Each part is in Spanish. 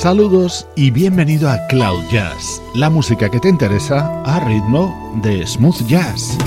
Saludos y bienvenido a Cloud Jazz, la música que te interesa a ritmo de smooth jazz.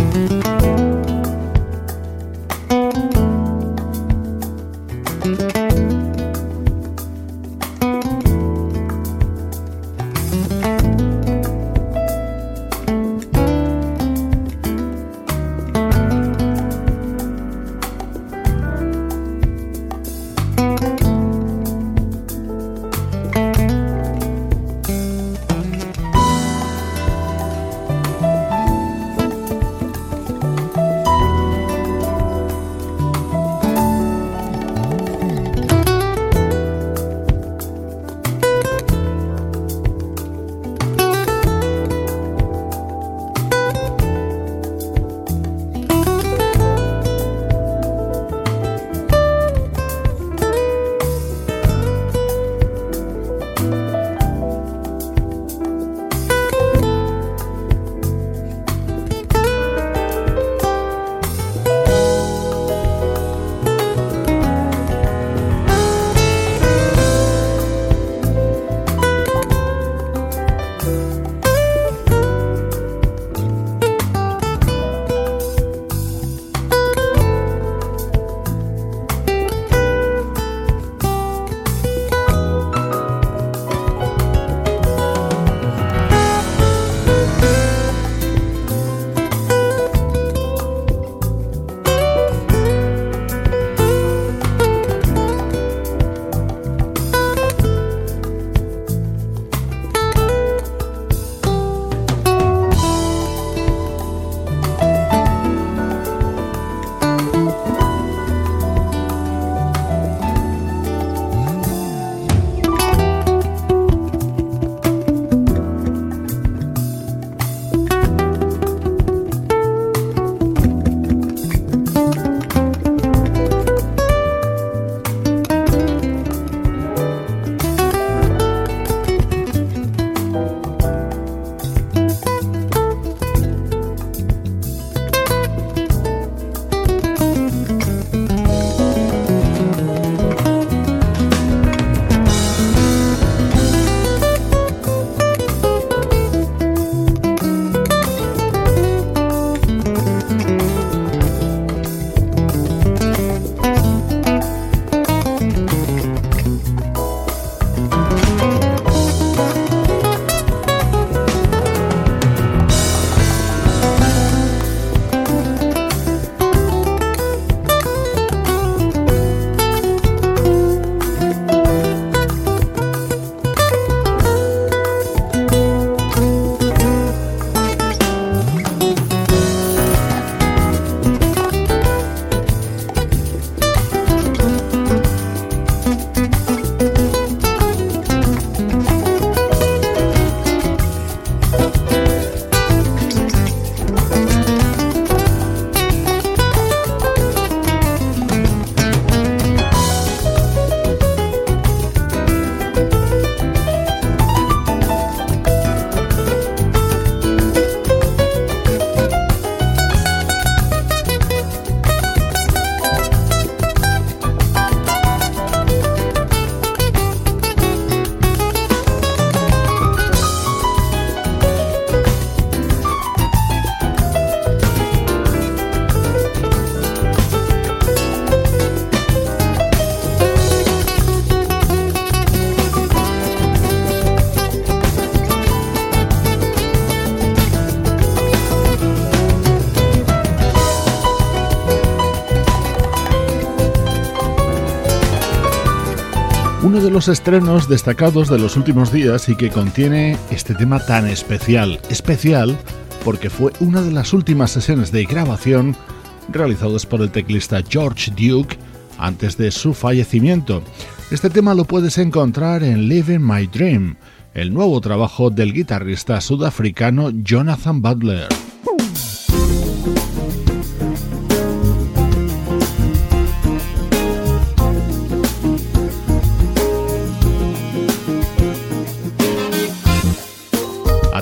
Los estrenos destacados de los últimos días y que contiene este tema tan especial. Especial porque fue una de las últimas sesiones de grabación realizadas por el teclista George Duke antes de su fallecimiento. Este tema lo puedes encontrar en Living My Dream, el nuevo trabajo del guitarrista sudafricano Jonathan Butler.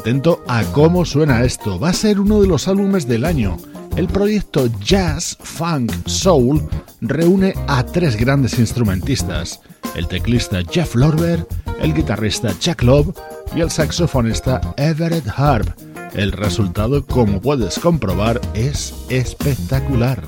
Atento a cómo suena esto, va a ser uno de los álbumes del año. El proyecto Jazz, Funk, Soul reúne a tres grandes instrumentistas, el teclista Jeff Lorber, el guitarrista Chuck Love y el saxofonista Everett Harp. El resultado, como puedes comprobar, es espectacular.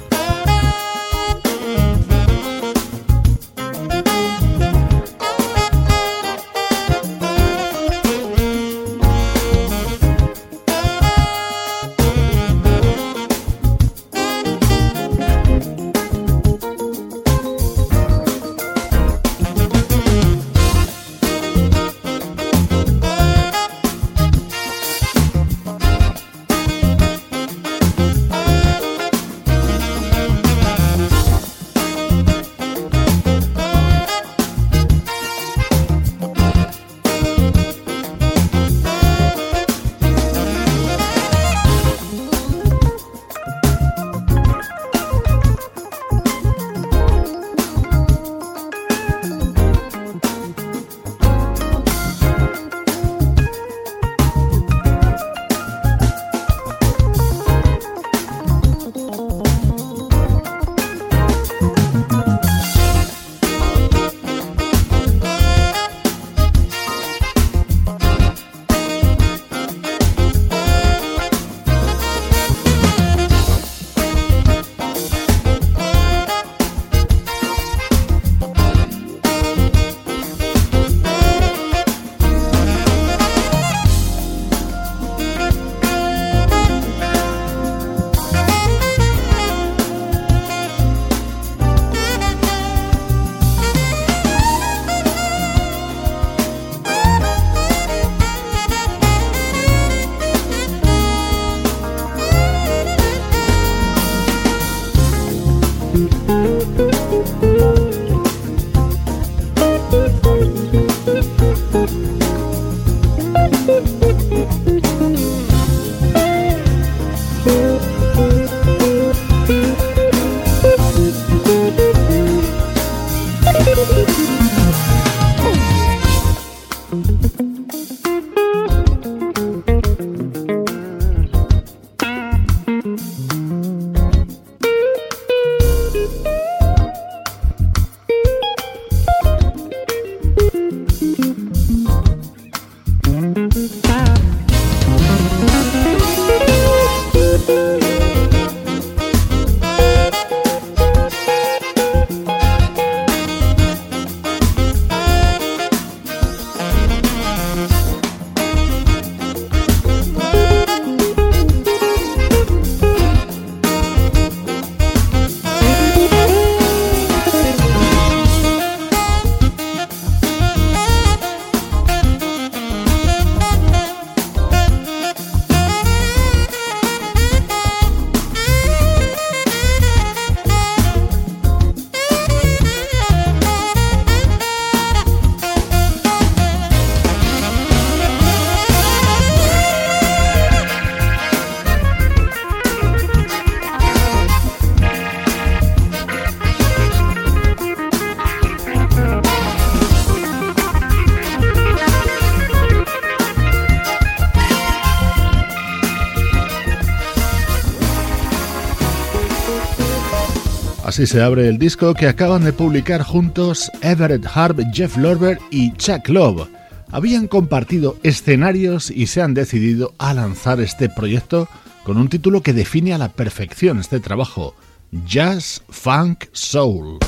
Así se abre el disco que acaban de publicar juntos Everett Harp, Jeff Lorber y Chuck Love. Habían compartido escenarios y se han decidido a lanzar este proyecto con un título que define a la perfección este trabajo, Jazz Funk Soul.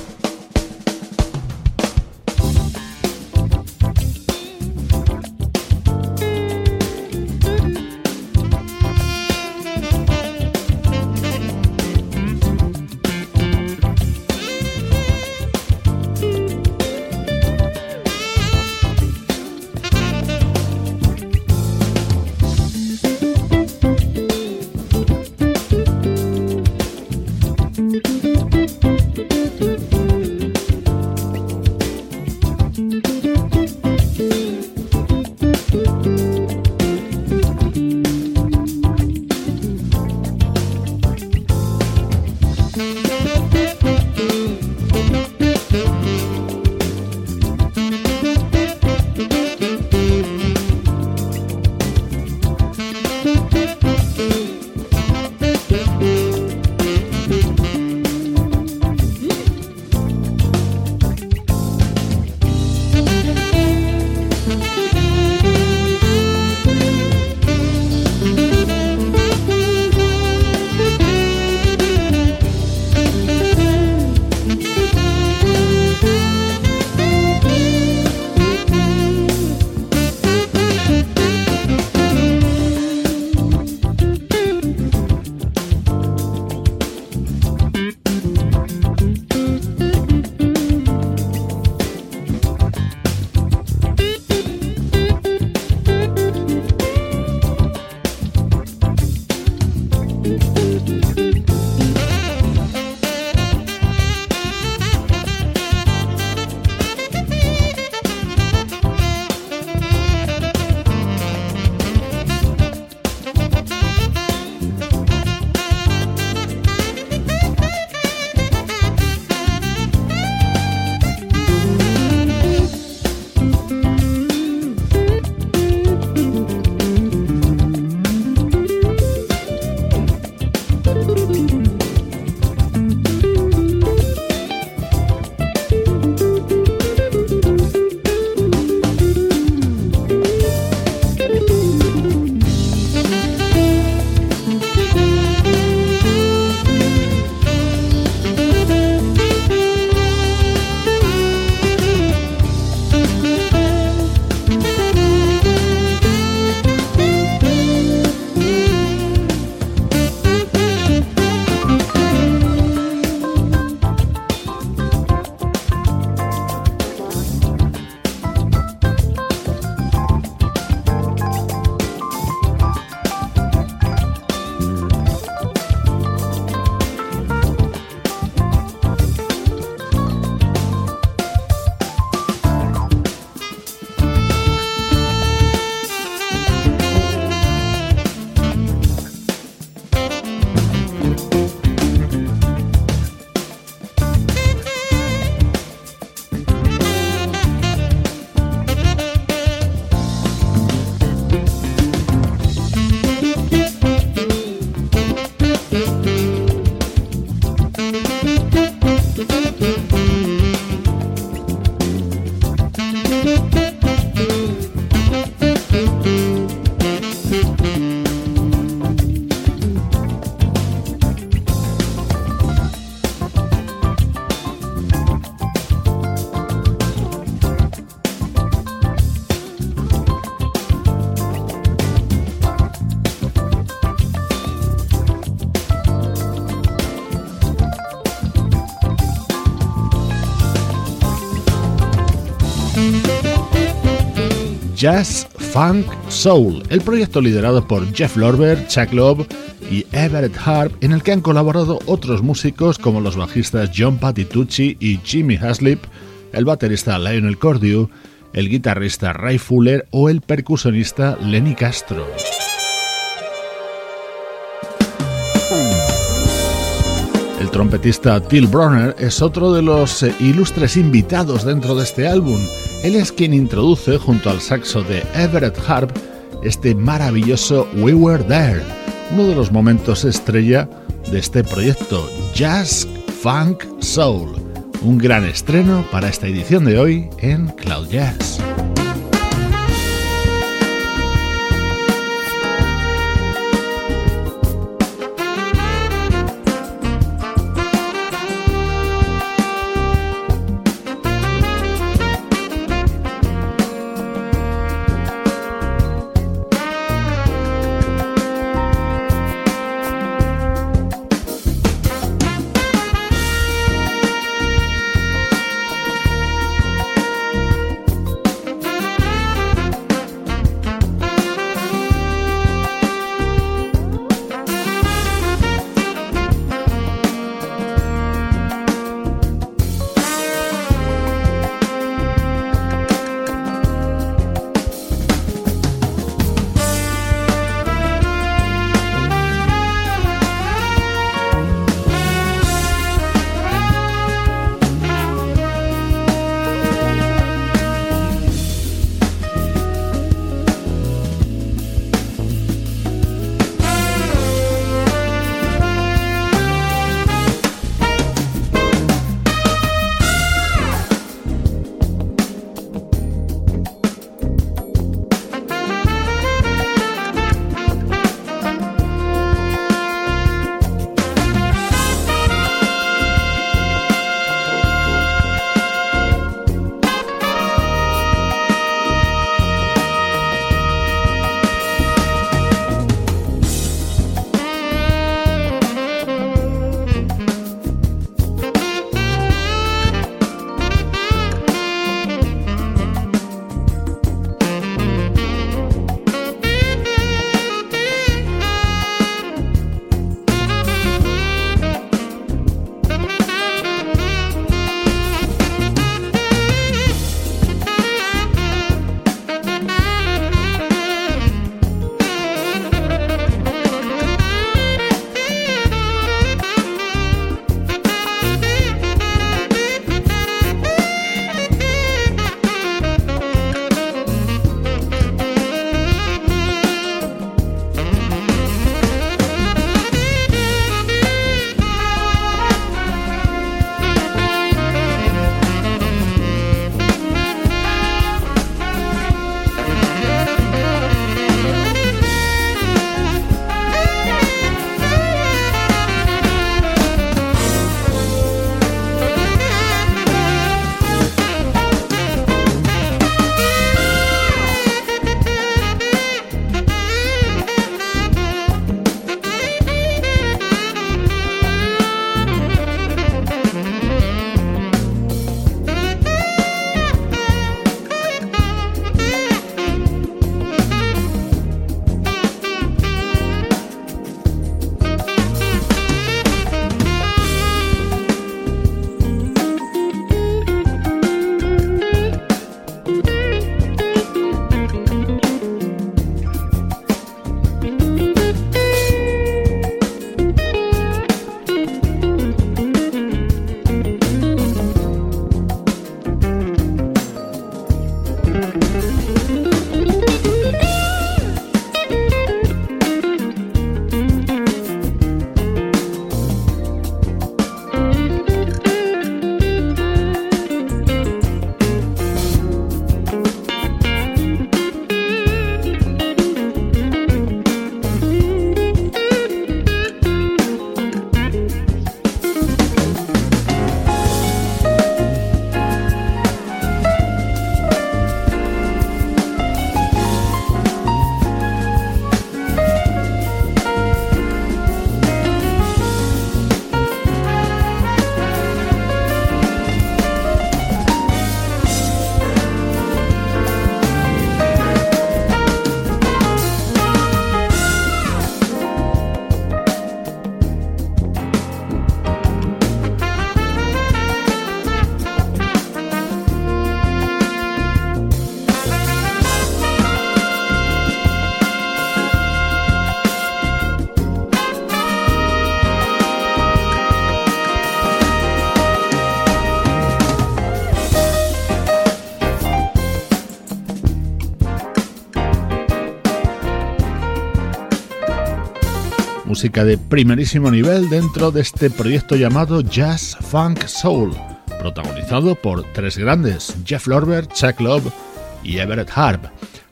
Jazz Funk Soul, el proyecto liderado por Jeff Lorber, Chuck Love y Everett Harp, en el que han colaborado otros músicos como los bajistas John Patitucci y Jimmy Haslip, el baterista Lionel Cordew, el guitarrista Ray Fuller o el percusionista Lenny Castro. Trompetista Till Bronner es otro de los eh, ilustres invitados dentro de este álbum. Él es quien introduce junto al saxo de Everett Harp este maravilloso We Were There, uno de los momentos estrella de este proyecto, Jazz Funk Soul. Un gran estreno para esta edición de hoy en Cloud Jazz. De primerísimo nivel dentro de este proyecto llamado Jazz Funk Soul, protagonizado por tres grandes, Jeff Lorber, Chuck Love y Everett Harp.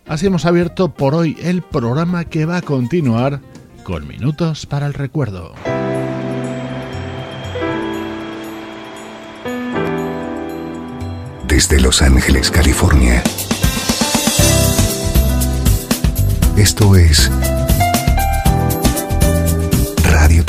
Así hemos abierto por hoy el programa que va a continuar con minutos para el recuerdo. Desde Los Ángeles, California. Esto es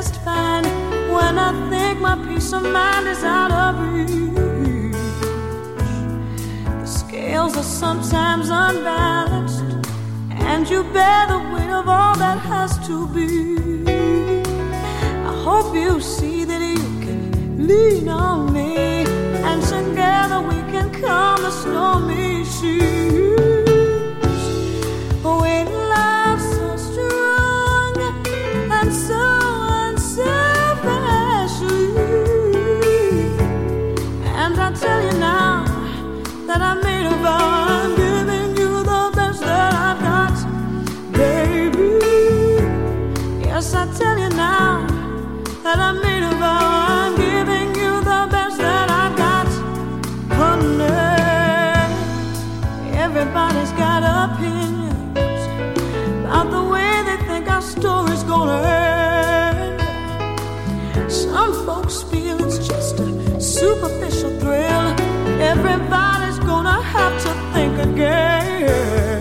just fine when I think my peace of mind is out of reach. The scales are sometimes unbalanced, and you bear the weight of all that has to be. I hope you see that you can lean on me, and together we can calm the stormy sea. that I made a vow. I'm giving you the best that I've got, baby. Yes, I tell you now that I made. I'm giving you the best that I've got, honey. Everybody's got opinions about the way they think our story's gonna end. Some folks feel it's just a superficial thrill. Everybody again.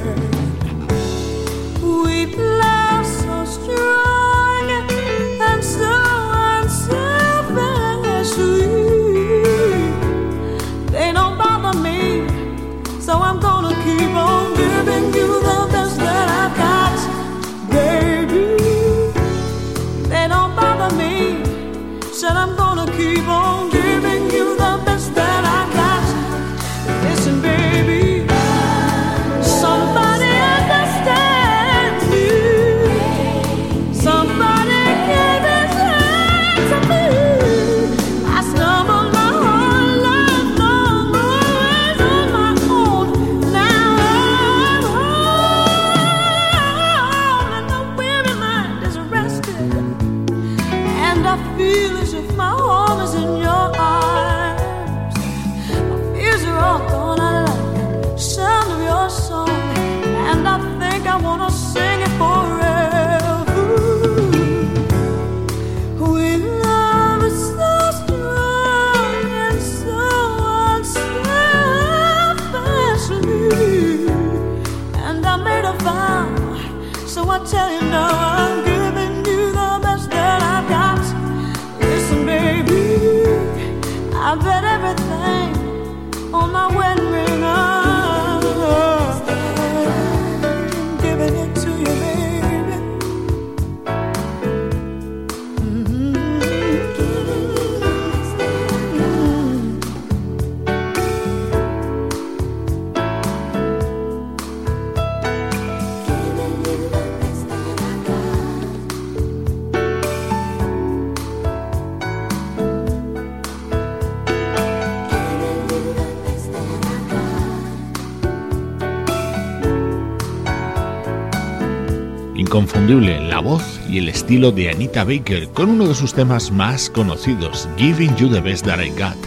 La voz y el estilo de Anita Baker con uno de sus temas más conocidos, Giving You the Best That I Got.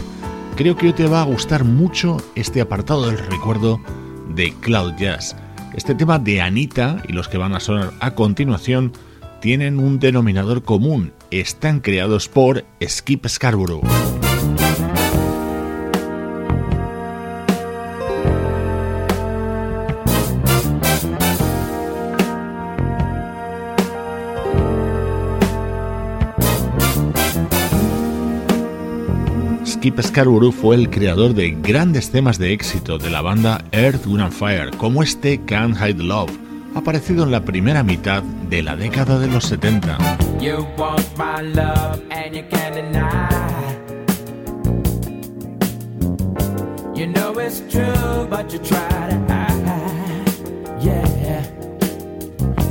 Creo que te va a gustar mucho este apartado del recuerdo de Cloud Jazz. Este tema de Anita y los que van a sonar a continuación tienen un denominador común, están creados por Skip Scarborough. Skip Scarborough fue el creador de grandes temas de éxito de la banda Earth, Wind Fire, como este Can't Hide Love, aparecido en la primera mitad de la década de los 70. You know it's true, but you try to hide. Yeah.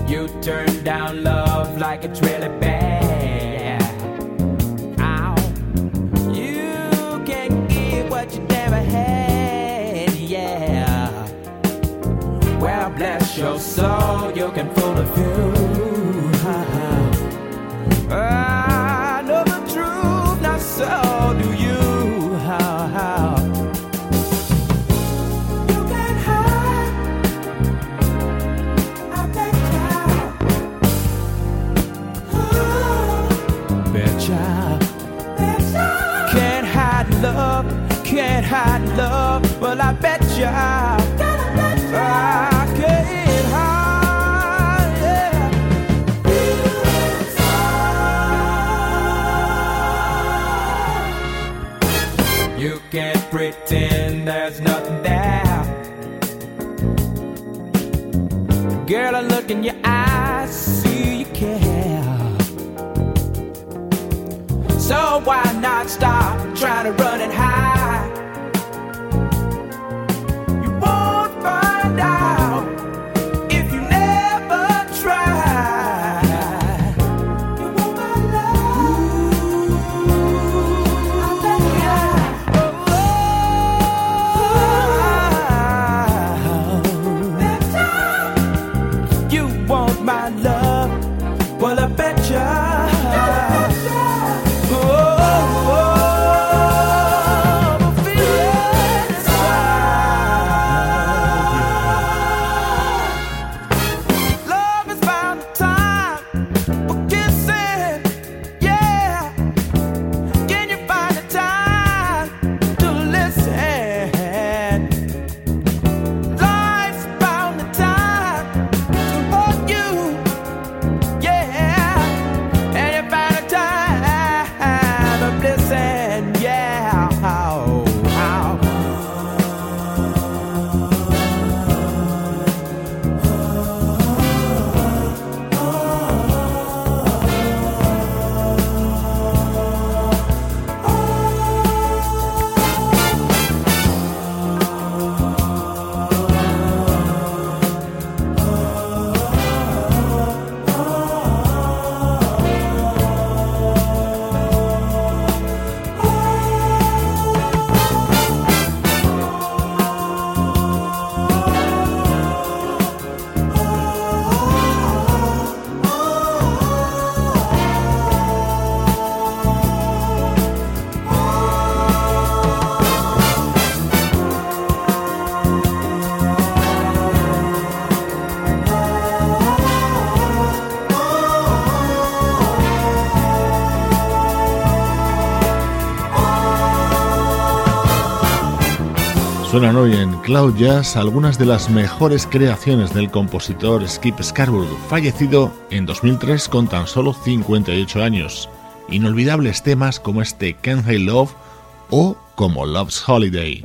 You turn down love like it's really bad. Your soul, you can fool a few. I know the truth, not so do you. can't hide love. Well, I bet you in your eyes, see you care. So why not stop trying to run and hide? Suenan hoy en Cloud Jazz algunas de las mejores creaciones del compositor Skip Scarborough, fallecido en 2003 con tan solo 58 años. Inolvidables temas como este Can't I Love o como Love's Holiday.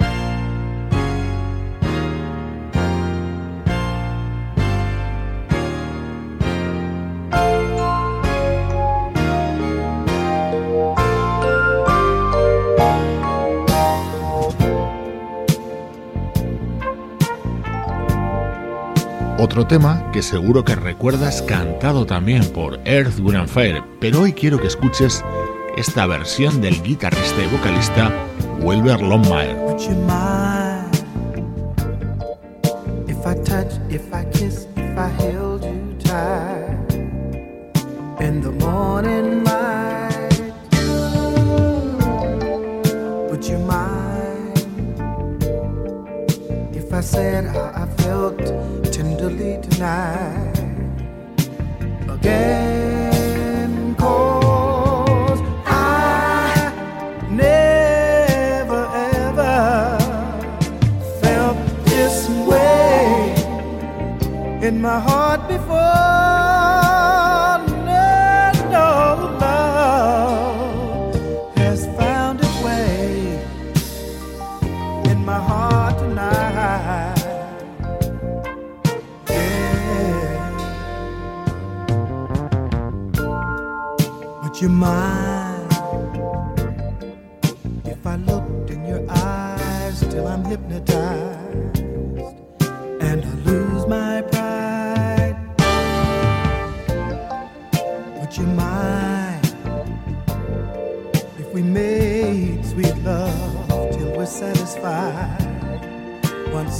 Otro tema que seguro que recuerdas cantado también por Earth, Wind Fire, pero hoy quiero que escuches esta versión del guitarrista y vocalista Wilber Longmire. My heart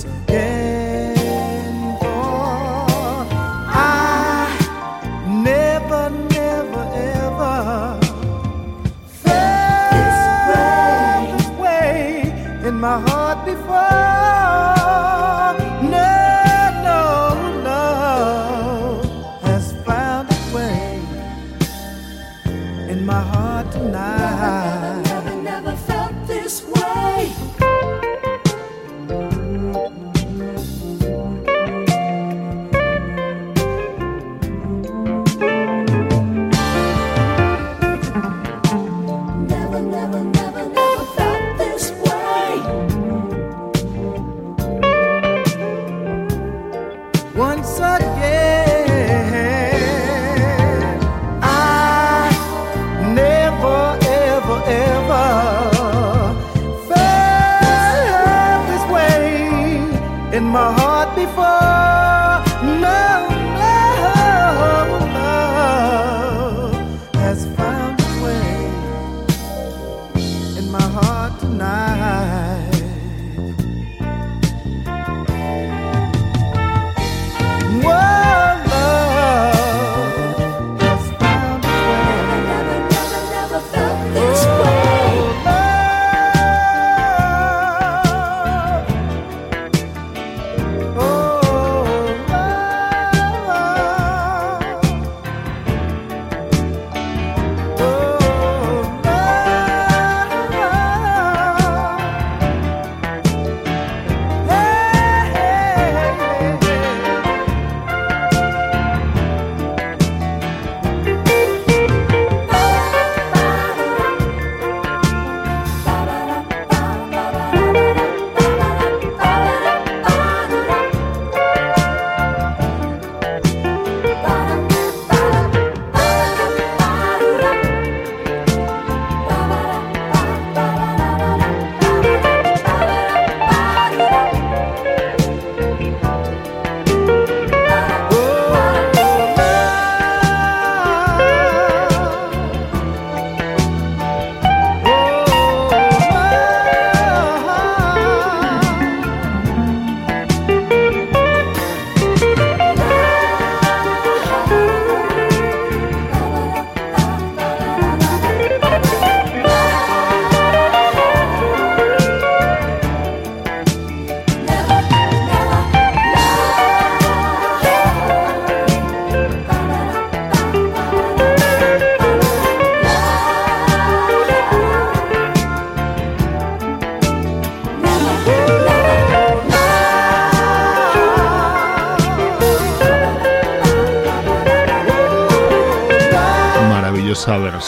again. For I never, never, ever felt this way in my heart before.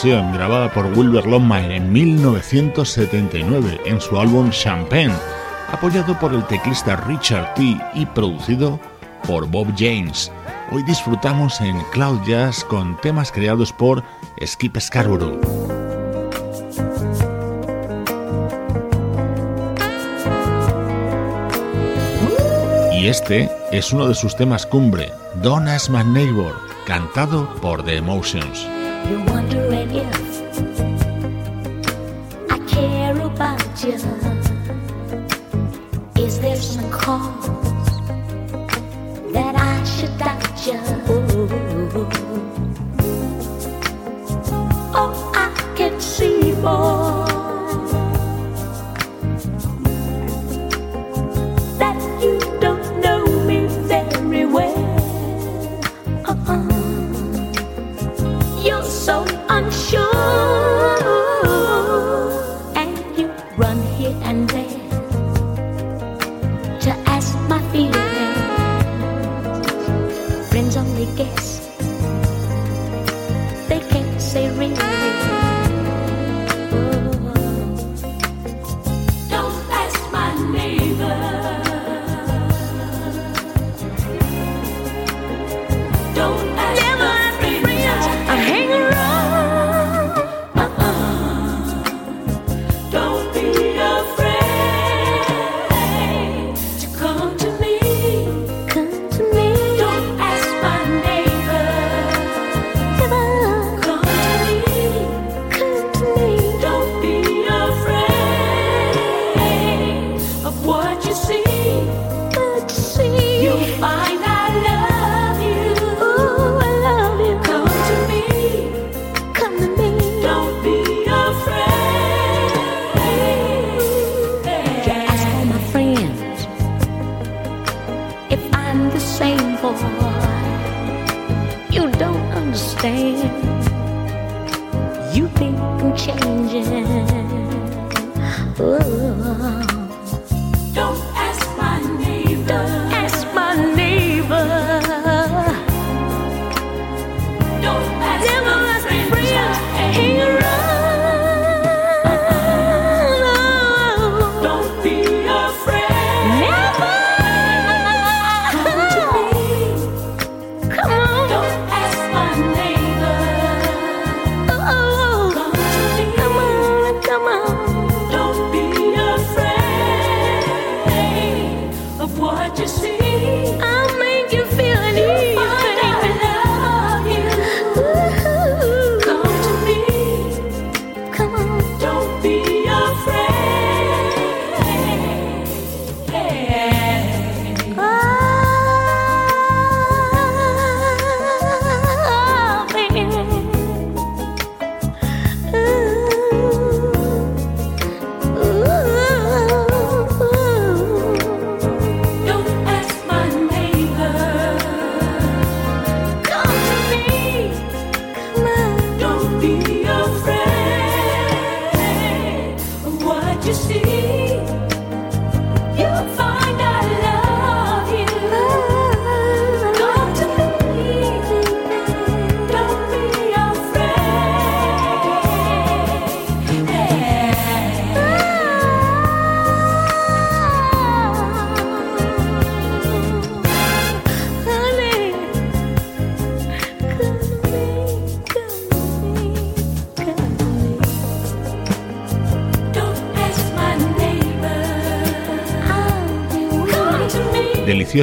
Grabada por Wilbur Longmire en 1979 en su álbum Champagne, apoyado por el teclista Richard T. y producido por Bob James. Hoy disfrutamos en Cloud Jazz con temas creados por Skip Scarborough. Y este es uno de sus temas cumbre, Don't Ask My Neighbor, cantado por The Emotions. You're wondering if I care about you. Is there some cause that I should doubt you? Oh, I can see more.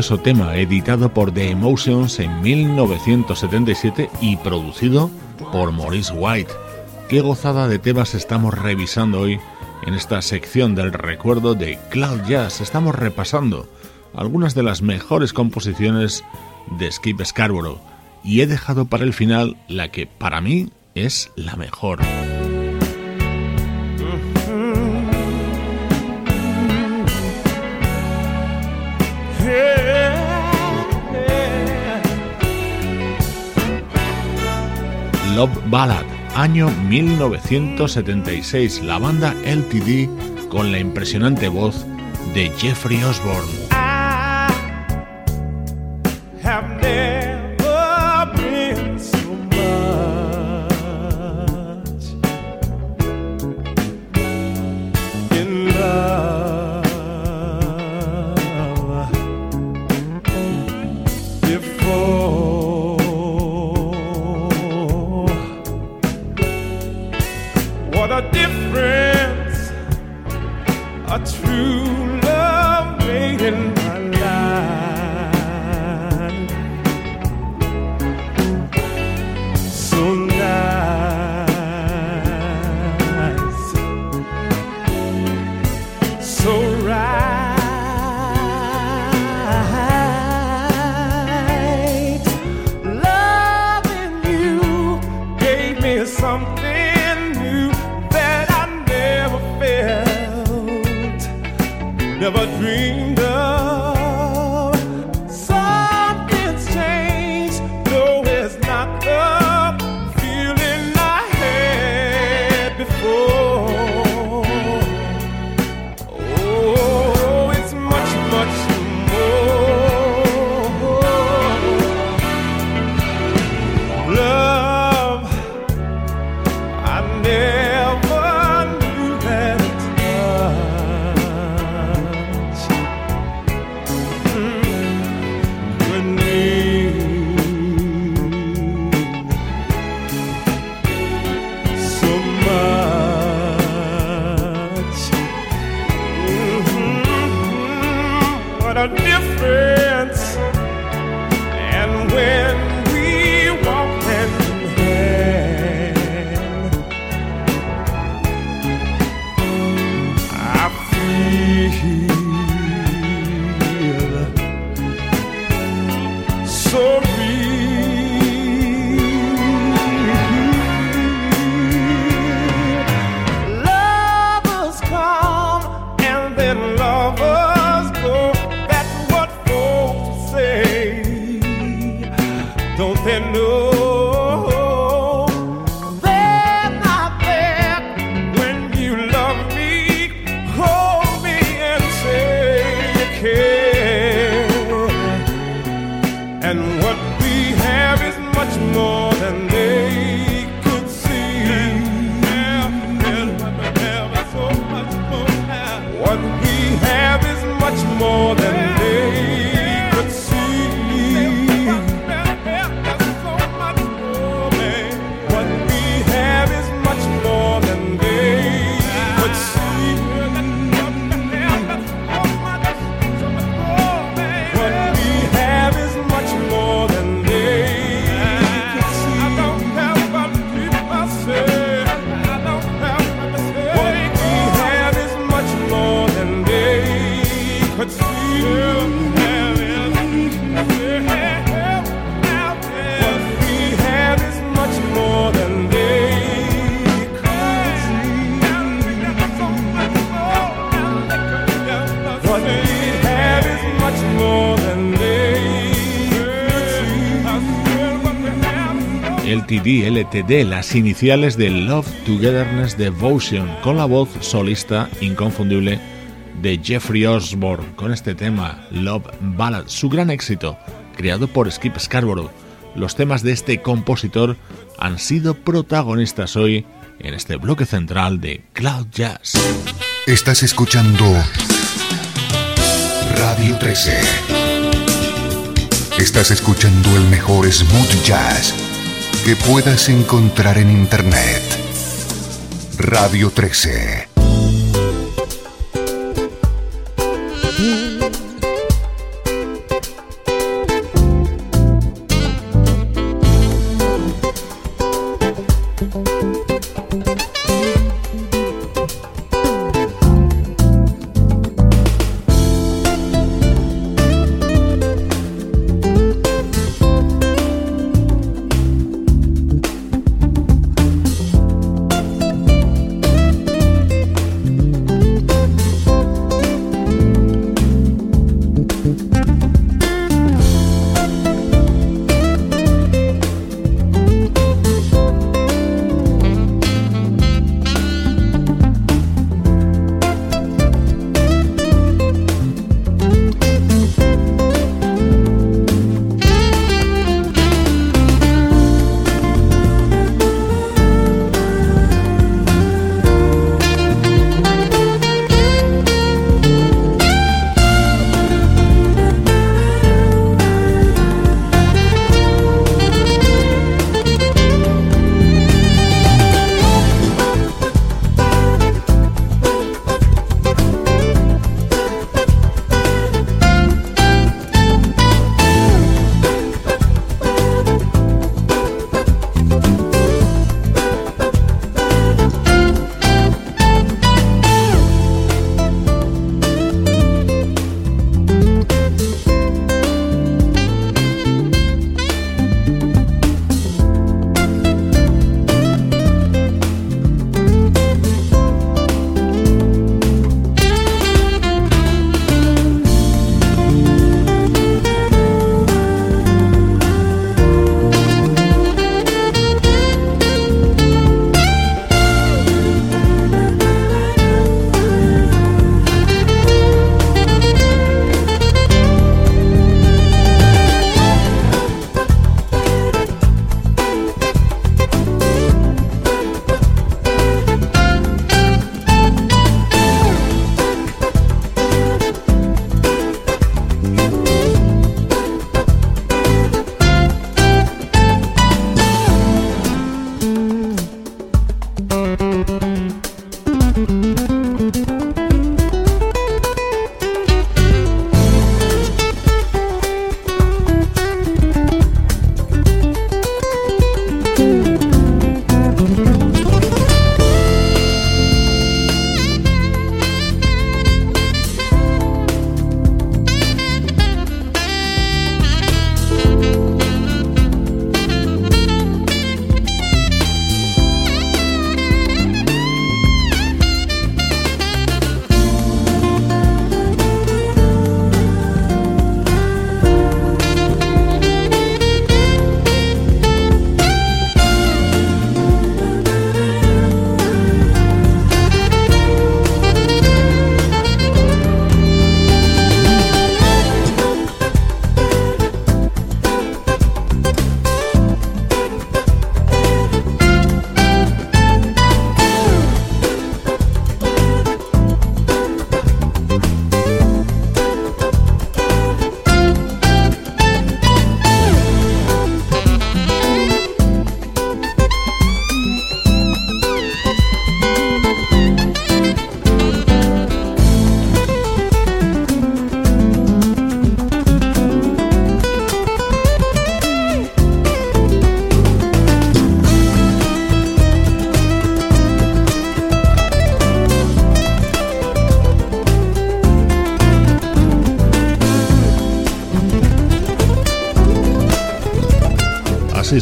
Tema editado por The Emotions en 1977 y producido por Maurice White. Qué gozada de temas estamos revisando hoy en esta sección del recuerdo de Cloud Jazz. Estamos repasando algunas de las mejores composiciones de Skip Scarborough y he dejado para el final la que para mí es la mejor. Love Ballad, año 1976, la banda LTD con la impresionante voz de Jeffrey Osborne. near. LTD, las iniciales de Love Togetherness Devotion, con la voz solista inconfundible de Jeffrey Osborne, con este tema, Love Ballad, su gran éxito, creado por Skip Scarborough. Los temas de este compositor han sido protagonistas hoy en este bloque central de Cloud Jazz. Estás escuchando Radio 13. Estás escuchando el mejor smooth jazz que puedas encontrar en Internet. Radio 13.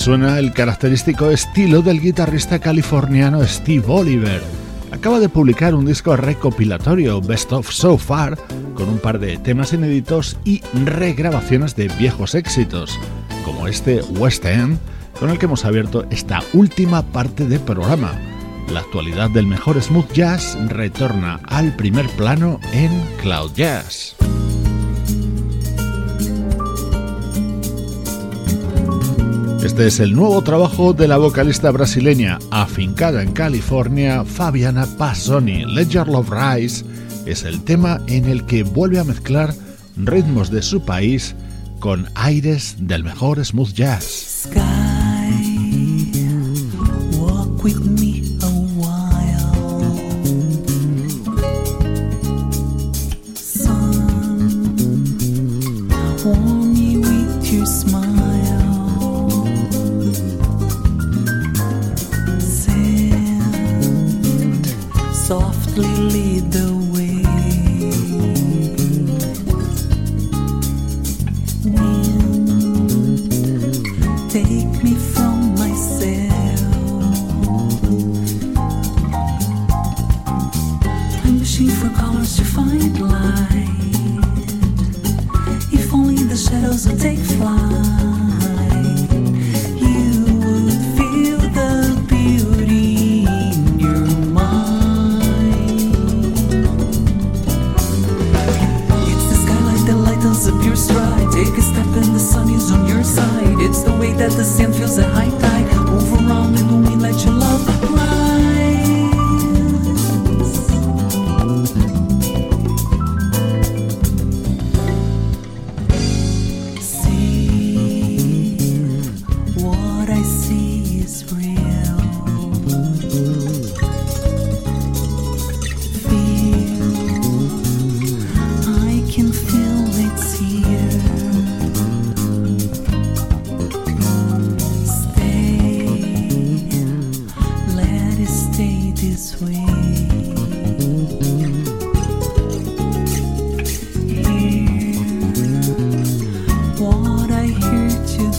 Suena el característico estilo del guitarrista californiano Steve Oliver. Acaba de publicar un disco recopilatorio Best of So Far con un par de temas inéditos y regrabaciones de viejos éxitos, como este West End con el que hemos abierto esta última parte del programa. La actualidad del mejor smooth jazz retorna al primer plano en Cloud Jazz. Este es el nuevo trabajo de la vocalista brasileña afincada en California, Fabiana Passoni. Ledger Love Rise es el tema en el que vuelve a mezclar ritmos de su país con aires del mejor smooth jazz.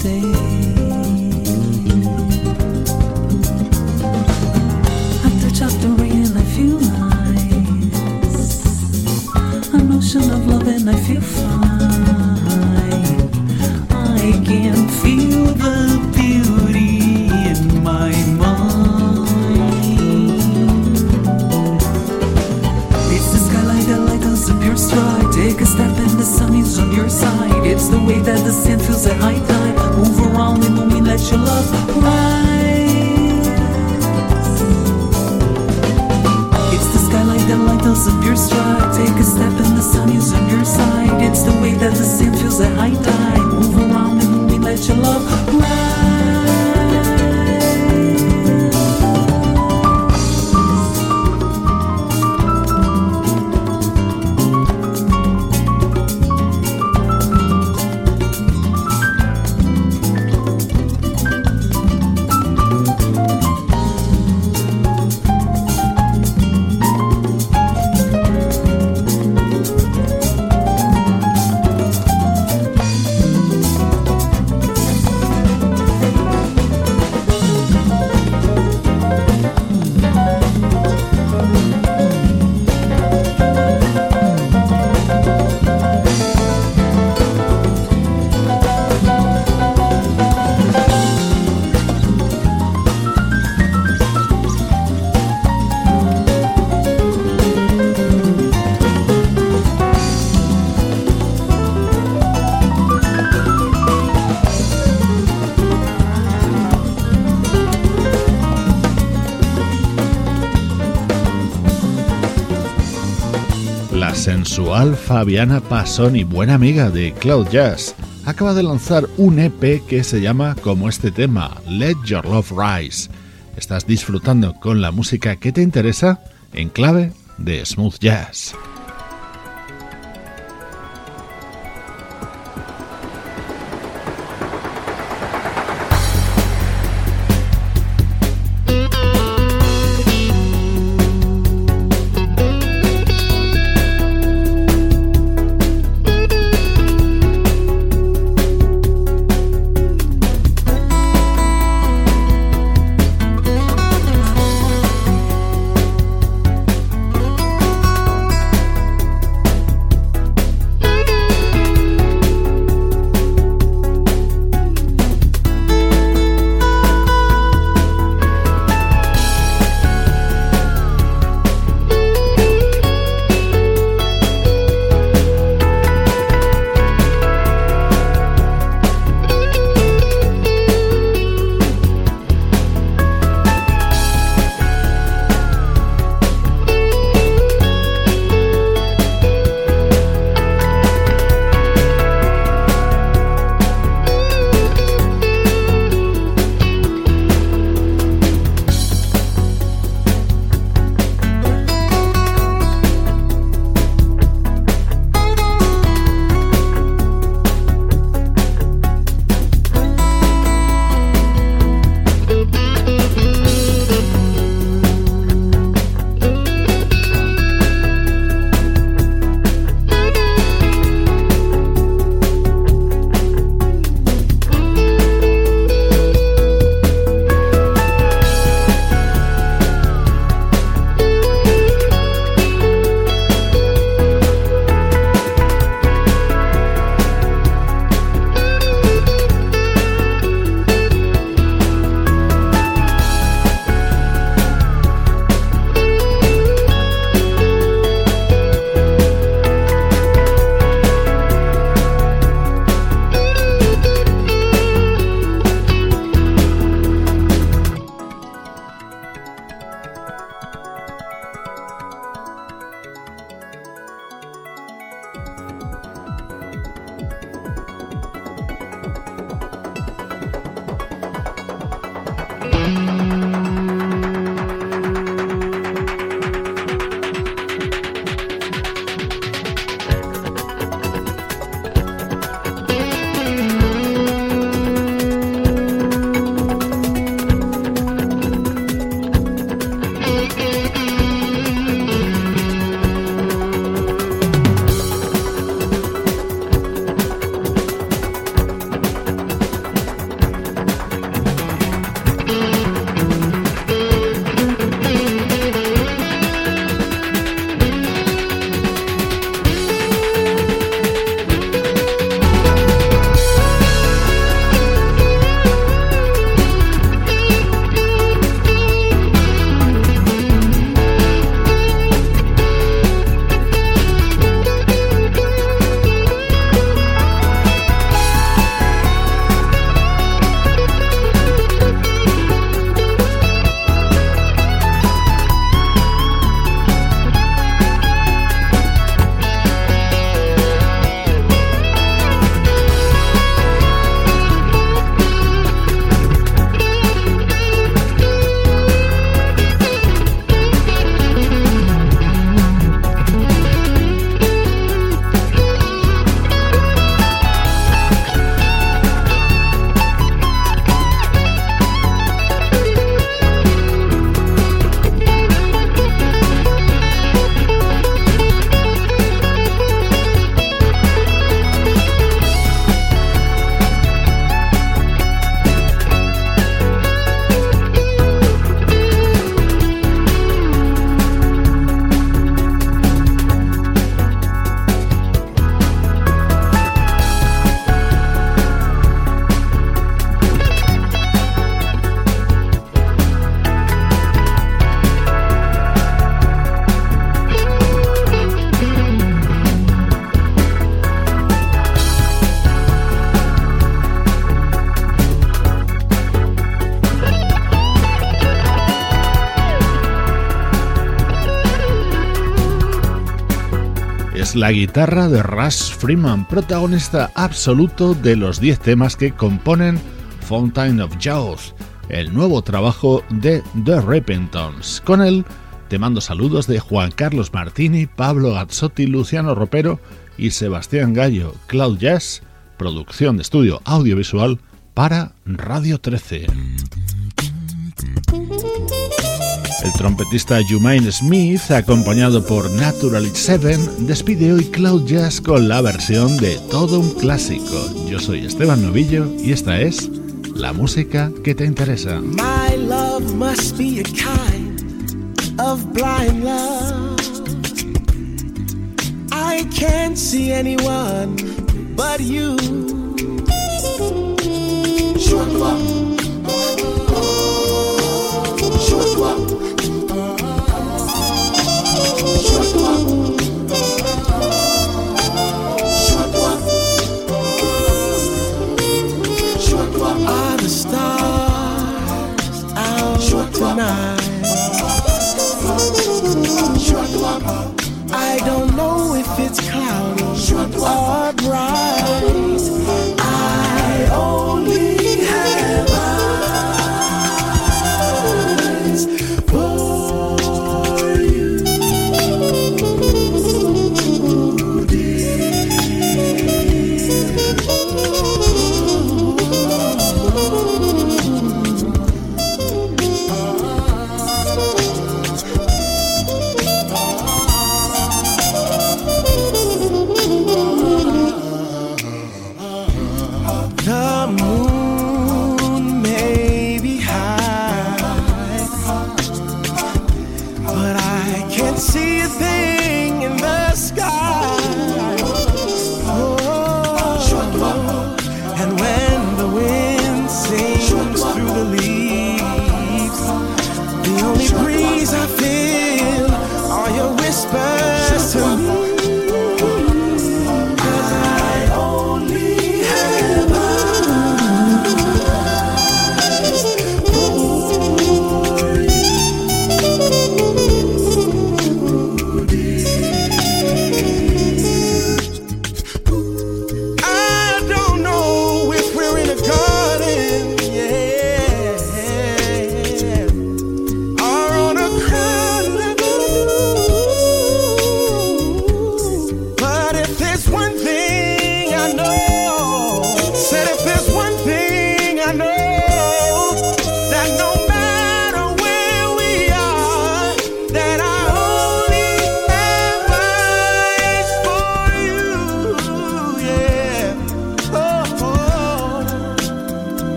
stay. Sensual Fabiana Passoni, buena amiga de Cloud Jazz, acaba de lanzar un EP que se llama como este tema, Let Your Love Rise. ¿Estás disfrutando con la música que te interesa? En clave de smooth jazz. La guitarra de Russ Freeman, protagonista absoluto de los 10 temas que componen Fountain of Youth, el nuevo trabajo de The Repentons. Con él te mando saludos de Juan Carlos Martini, Pablo Gazzotti, Luciano Ropero y Sebastián Gallo, Cloud Jazz, producción de estudio audiovisual para Radio 13. El trompetista Jumaine Smith, acompañado por Natural 7, despide hoy Cloud Jazz con la versión de todo un clásico. Yo soy Esteban Novillo y esta es la música que te interesa. My love must be a kind of blind love. I can't see anyone but you. Are don't know if it's cloudy or bright.